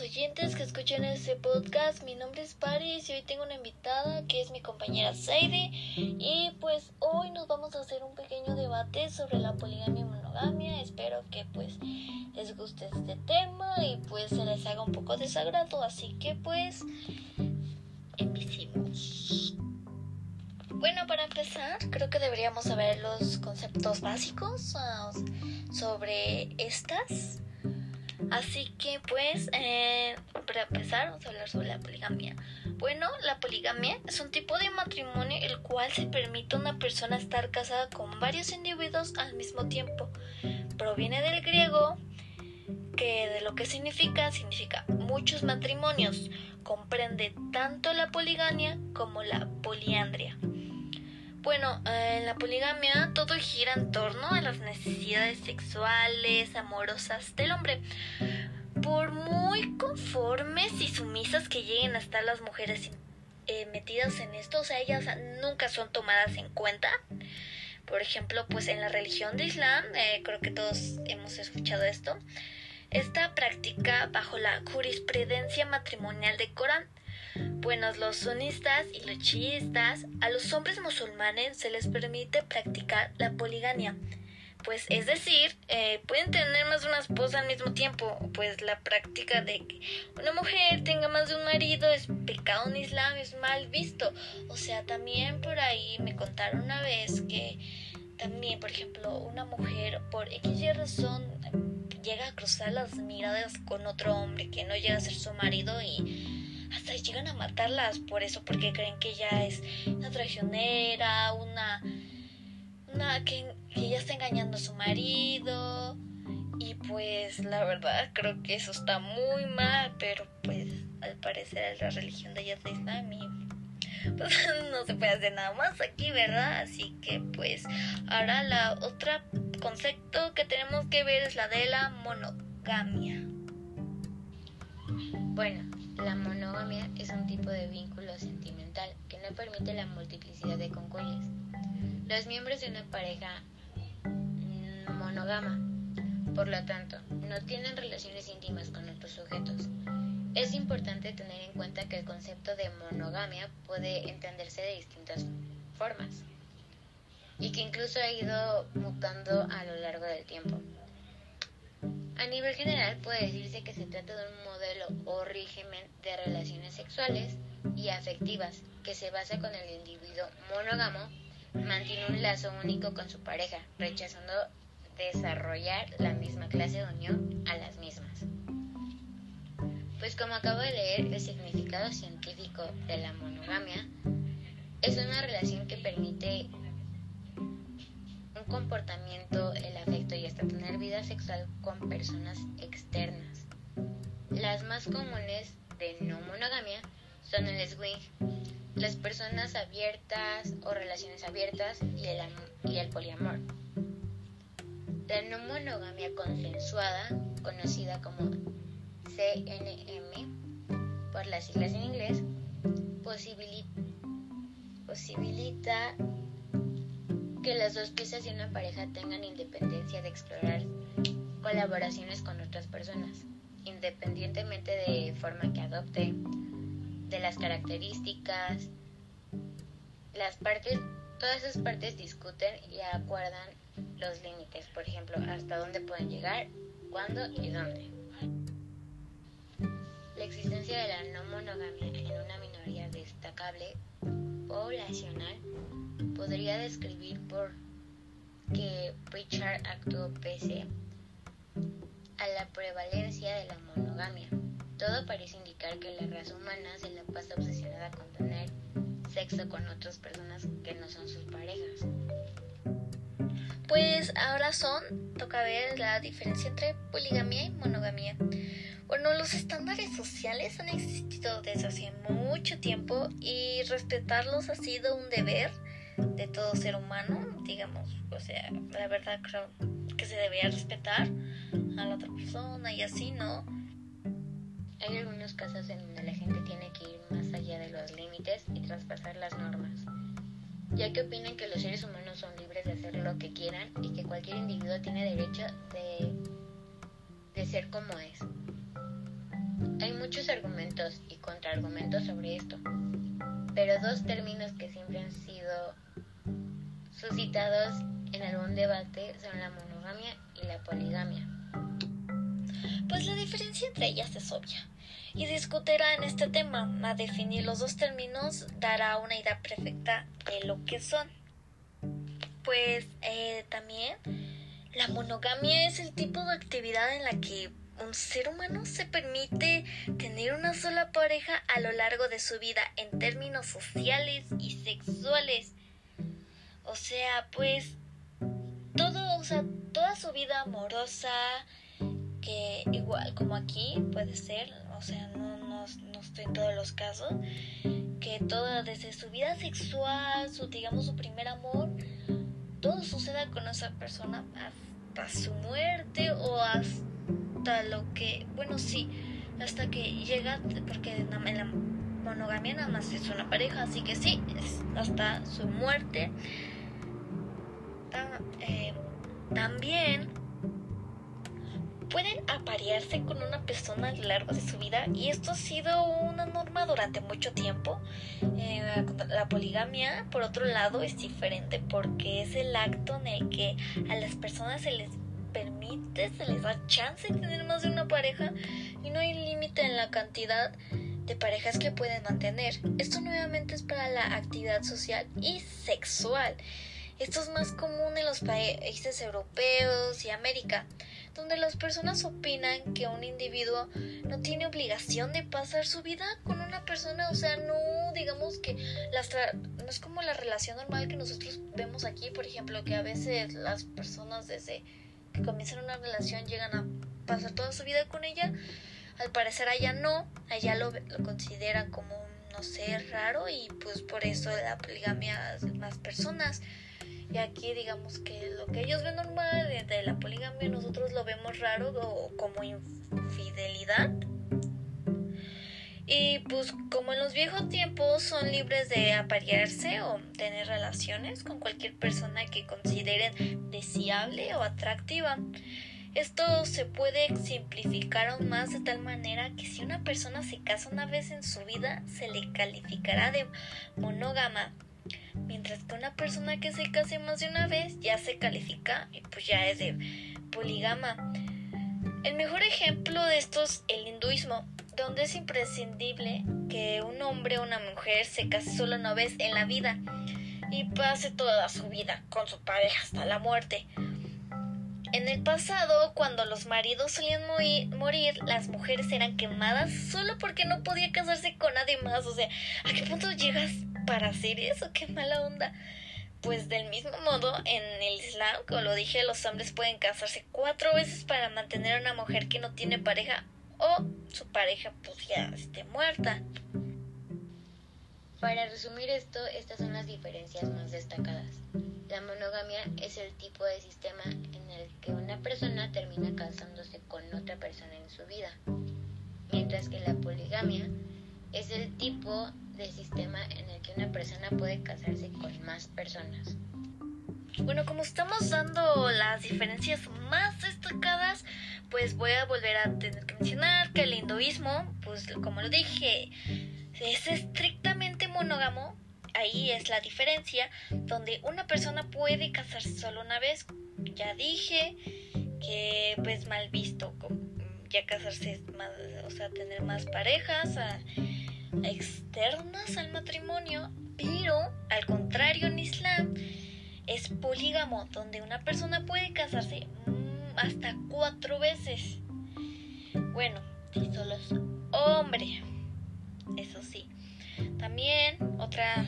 oyentes que escuchan este podcast. Mi nombre es Paris y hoy tengo una invitada que es mi compañera Seide. Y pues hoy nos vamos a hacer un pequeño debate sobre la poligamia y monogamia. Espero que pues les guste este tema y pues se les haga un poco desagrado. Así que pues empecemos. Bueno, para empezar, creo que deberíamos saber los conceptos básicos uh, sobre estas. Así que pues, eh, para empezar, vamos a hablar sobre la poligamia. Bueno, la poligamia es un tipo de matrimonio el cual se permite a una persona estar casada con varios individuos al mismo tiempo. Proviene del griego, que de lo que significa, significa muchos matrimonios. Comprende tanto la poligamia como la poliandria. Bueno, eh, en la poligamia todo gira en torno a las necesidades sexuales, amorosas del hombre. Por muy conformes y sumisas que lleguen a estar las mujeres eh, metidas en esto, o sea, ellas nunca son tomadas en cuenta. Por ejemplo, pues en la religión de Islam, eh, creo que todos hemos escuchado esto, esta práctica bajo la jurisprudencia matrimonial de Corán bueno, los sunistas y los chiistas, a los hombres musulmanes se les permite practicar la poligamia. Pues es decir, eh, pueden tener más de una esposa al mismo tiempo, pues la práctica de que una mujer tenga más de un marido es pecado en Islam, es mal visto. O sea, también por ahí me contaron una vez que también, por ejemplo, una mujer por X razón llega a cruzar las miradas con otro hombre que no llega a ser su marido y hasta llegan a matarlas por eso, porque creen que ella es una traicionera, una, una que, que ella está engañando a su marido. Y pues la verdad creo que eso está muy mal, pero pues al parecer la religión de ella de Islam y pues no se puede hacer nada más aquí, ¿verdad? Así que pues ahora la otra concepto que tenemos que ver es la de la monogamia. Bueno, la monogamia es un tipo de vínculo sentimental que no permite la multiplicidad de cónyuges. Los miembros de una pareja monógama, por lo tanto, no tienen relaciones íntimas con otros sujetos. Es importante tener en cuenta que el concepto de monogamia puede entenderse de distintas formas y que incluso ha ido mutando a lo largo del tiempo. A nivel general puede decirse que se trata de un modelo o régimen de relaciones sexuales y afectivas que se basa con el individuo monógamo, mantiene un lazo único con su pareja, rechazando desarrollar la misma clase de unión a las mismas. Pues como acabo de leer, el significado científico de la monogamia es una relación que permite un comportamiento, el afecto y hasta tener vida sexual con personas externas. Las más comunes de no monogamia son el swing, las personas abiertas o relaciones abiertas y el, y el poliamor. La no monogamia consensuada, conocida como CNM por las siglas en inglés, posibilita, posibilita que las dos piezas de una pareja tengan independencia de explorar colaboraciones con otras personas, independientemente de forma que adopte, de las características. Las partes, todas esas partes discuten y acuerdan los límites, por ejemplo, hasta dónde pueden llegar, cuándo y dónde. La existencia de la no monogamia en una minoría destacable poblacional podría describir por que Pritchard actuó pese a la prevalencia de la monogamia. Todo parece indicar que la raza humana se la pasa obsesionada con tener sexo con otras personas que no son sus parejas. Pues ahora son, toca ver la diferencia entre poligamia y monogamia. Bueno, los estándares sociales han existido desde hace mucho tiempo y respetarlos ha sido un deber de todo ser humano, digamos, o sea, la verdad creo que se debería respetar a la otra persona y así, ¿no? Hay algunos casos en donde la gente tiene que ir más allá de los límites y traspasar las normas, ya que opinan que los seres humanos son libres de hacer lo que quieran y que cualquier individuo tiene derecho de, de ser como es. Hay muchos argumentos y contraargumentos sobre esto, pero dos términos que siempre han sido suscitados en algún debate son la monogamia y la poligamia. Pues la diferencia entre ellas es obvia y discutirá en este tema. A definir los dos términos dará una idea perfecta de lo que son. Pues eh, también la monogamia es el tipo de actividad en la que un ser humano se permite tener una sola pareja a lo largo de su vida en términos sociales y sexuales. O sea, pues todo, o sea, toda su vida amorosa, que igual como aquí puede ser, o sea, no, no, no estoy en todos los casos, que toda desde su vida sexual, su digamos su primer amor, todo suceda con esa persona hasta su muerte o hasta lo que, bueno, sí, hasta que llega, porque en la monogamia nada más es una pareja, así que sí, hasta su muerte. Eh, también pueden aparearse con una persona a lo largo de su vida y esto ha sido una norma durante mucho tiempo. Eh, la poligamia, por otro lado, es diferente porque es el acto en el que a las personas se les permite, se les da chance de tener más de una pareja y no hay límite en la cantidad de parejas que pueden mantener. Esto nuevamente es para la actividad social y sexual. Esto es más común en los países europeos y América donde las personas opinan que un individuo no tiene obligación de pasar su vida con una persona, o sea, no digamos que las no es como la relación normal que nosotros vemos aquí, por ejemplo, que a veces las personas desde que comienzan una relación llegan a pasar toda su vida con ella, al parecer allá no, allá lo, lo consideran como no sé, raro y pues por eso la poligamia más personas. Y aquí digamos que lo que ellos ven normal de la poligamia nosotros lo vemos raro o como infidelidad. Y pues como en los viejos tiempos son libres de aparearse o tener relaciones con cualquier persona que consideren deseable o atractiva. Esto se puede simplificar aún más de tal manera que si una persona se casa una vez en su vida se le calificará de monógama Mientras que una persona que se case más de una vez ya se califica y pues ya es de poligama. El mejor ejemplo de esto es el hinduismo, donde es imprescindible que un hombre o una mujer se case solo una vez en la vida y pase toda su vida con su pareja hasta la muerte. En el pasado, cuando los maridos solían morir, las mujeres eran quemadas solo porque no podía casarse con nadie más. O sea, ¿a qué punto llegas para hacer eso? ¡Qué mala onda! Pues del mismo modo, en el Islam, como lo dije, los hombres pueden casarse cuatro veces para mantener a una mujer que no tiene pareja o su pareja pues ya esté muerta. Para resumir esto, estas son las diferencias más destacadas. La monogamia es el tipo de sistema en el que una persona termina casándose con otra persona en su vida, mientras que la poligamia es el tipo de sistema en el que una persona puede casarse con más personas. Bueno, como estamos dando las diferencias más destacadas, pues voy a volver a tener que mencionar que el hinduismo, pues como lo dije, es estrictamente monógamo, ahí es la diferencia, donde una persona puede casarse solo una vez. Ya dije que pues mal visto ya casarse más, o sea, tener más parejas externas al matrimonio, pero al contrario en Islam es polígamo, donde una persona puede casarse mm, hasta cuatro veces. Bueno, si solo es hombre eso sí. También otra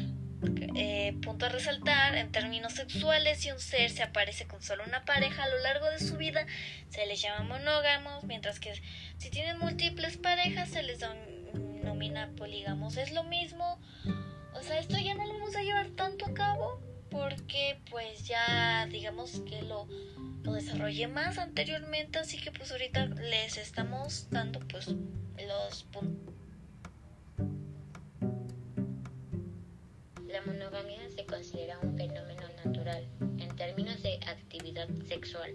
eh, punto a resaltar, en términos sexuales, si un ser se aparece con solo una pareja a lo largo de su vida, se les llama monógamos, mientras que si tienen múltiples parejas se les denomina polígamos. Es lo mismo, o sea, esto ya no lo vamos a llevar tanto a cabo porque pues ya digamos que lo, lo desarrollé más anteriormente, así que pues ahorita les estamos dando pues los puntos La monogamia se considera un fenómeno natural en términos de actividad sexual,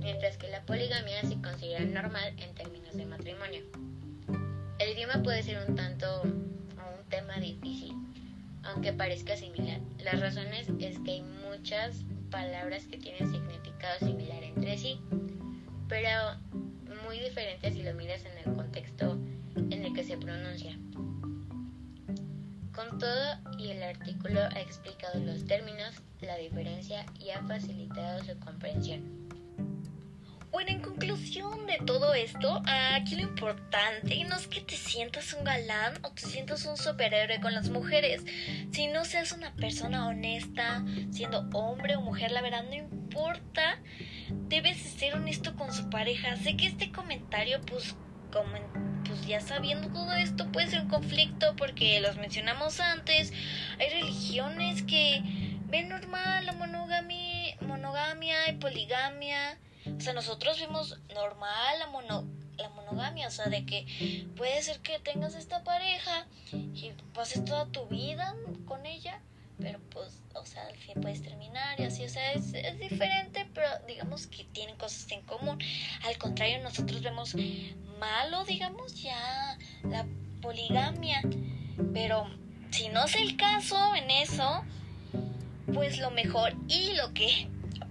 mientras que la poligamia se considera normal en términos de matrimonio. clima puede ser un tanto un tema difícil, aunque parezca similar. Las razones es que hay muchas palabras que tienen significado similar entre sí, pero muy diferentes si lo miras en el contexto en el que se pronuncia. Con todo y el artículo ha explicado los términos, la diferencia y ha facilitado su comprensión. Bueno, en conclusión de todo esto, aquí lo importante no es que te sientas un galán o te sientas un superhéroe con las mujeres, si no seas una persona honesta, siendo hombre o mujer, la verdad no importa, debes ser honesto con su pareja. Sé que este comentario, pues, como, pues ya sabiendo todo esto, puede ser un conflicto porque los mencionamos antes, hay religiones que ven normal la monogamia, monogamia y poligamia o sea, nosotros vemos normal la, mono, la monogamia, o sea, de que puede ser que tengas esta pareja y pases toda tu vida con ella, pero pues, o sea, al fin puedes terminar y así, o sea, es, es diferente, pero digamos que tienen cosas en común. Al contrario, nosotros vemos malo, digamos, ya la poligamia, pero si no es el caso en eso, pues lo mejor y lo que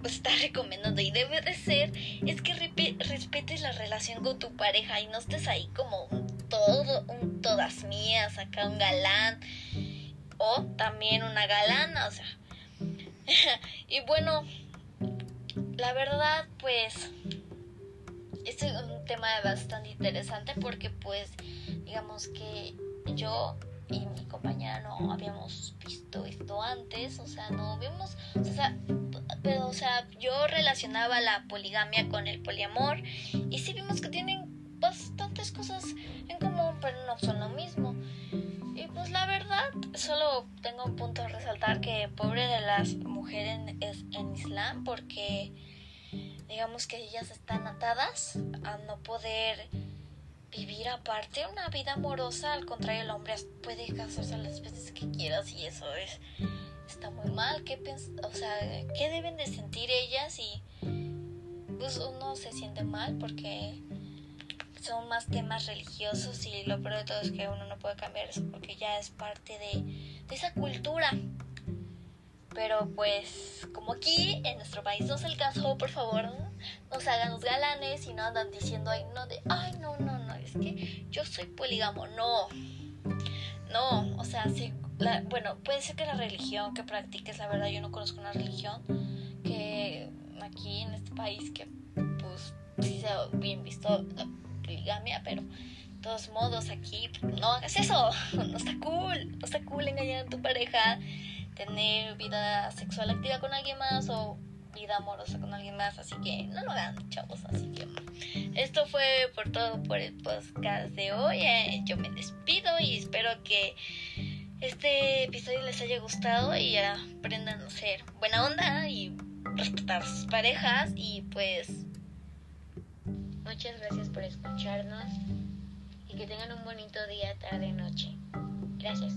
está recomendando y debe de ser es que respetes la relación con tu pareja y no estés ahí como un todo, un todas mías, acá un galán o también una galana, o sea. y bueno, la verdad pues este es un tema bastante interesante porque pues digamos que yo y mi compañera no habíamos visto esto antes, o sea, no vimos, o sea, pero, o sea, yo relacionaba la poligamia con el poliamor y sí vimos que tienen bastantes cosas en común, pero no son lo mismo. Y pues la verdad, solo tengo un punto a resaltar que pobre de las mujeres en, en Islam porque digamos que ellas están atadas a no poder vivir aparte una vida amorosa, al contrario el hombre puede casarse las veces que quieras y eso es está muy mal, ¿qué o sea, qué deben de sentir ellas y pues uno se siente mal porque son más temas religiosos y lo peor de todo es que uno no puede cambiar eso porque ya es parte de, de esa cultura. Pero pues como aquí en nuestro país no es el caso, por favor, no se hagan los galanes y no andan diciendo ay no de ay no no es que yo soy polígamo, no. No, o sea, sí, bueno, puede ser que la religión que practiques, la verdad yo no conozco una religión que aquí en este país que pues sí sea bien visto la poligamia, pero de todos modos aquí no hagas eso, no está cool, no está cool engañar a tu pareja, tener vida sexual activa con alguien más o vida amorosa con alguien más, así que no lo hagan, chavos, así que esto fue por todo por el podcast de hoy, eh, yo me despido y espero que este episodio les haya gustado y aprendan a ser buena onda y respetar sus parejas y pues muchas gracias por escucharnos y que tengan un bonito día, tarde, noche. Gracias.